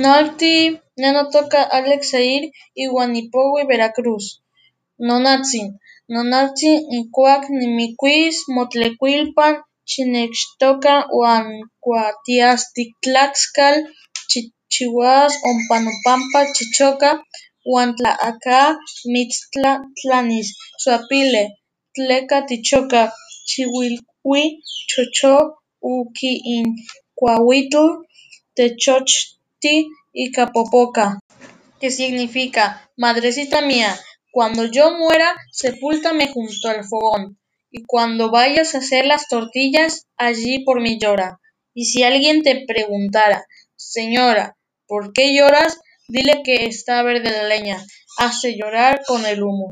Nolti nenotoka Alex Zair iuan nipoui Veracruz. Nonahtsin, nonahtsin ihkuak nimikuis motlekuilpan xinechtoka uan cua tias tiTlaxcal tikchiuas ompa nopanpa chichoka uan tla aka mitstlatlanis soapili tleka tichoka xiuilui chocho uki in ika popoka, que significa "madrecita mía, cuando yo muera sepúltame junto al fogón y cuando vayas a hacer las tortillas allí por mí llora, y si alguien te preguntara "señora, ¿por qué lloras?", dile que está verde la leña, hace llorar con el humo".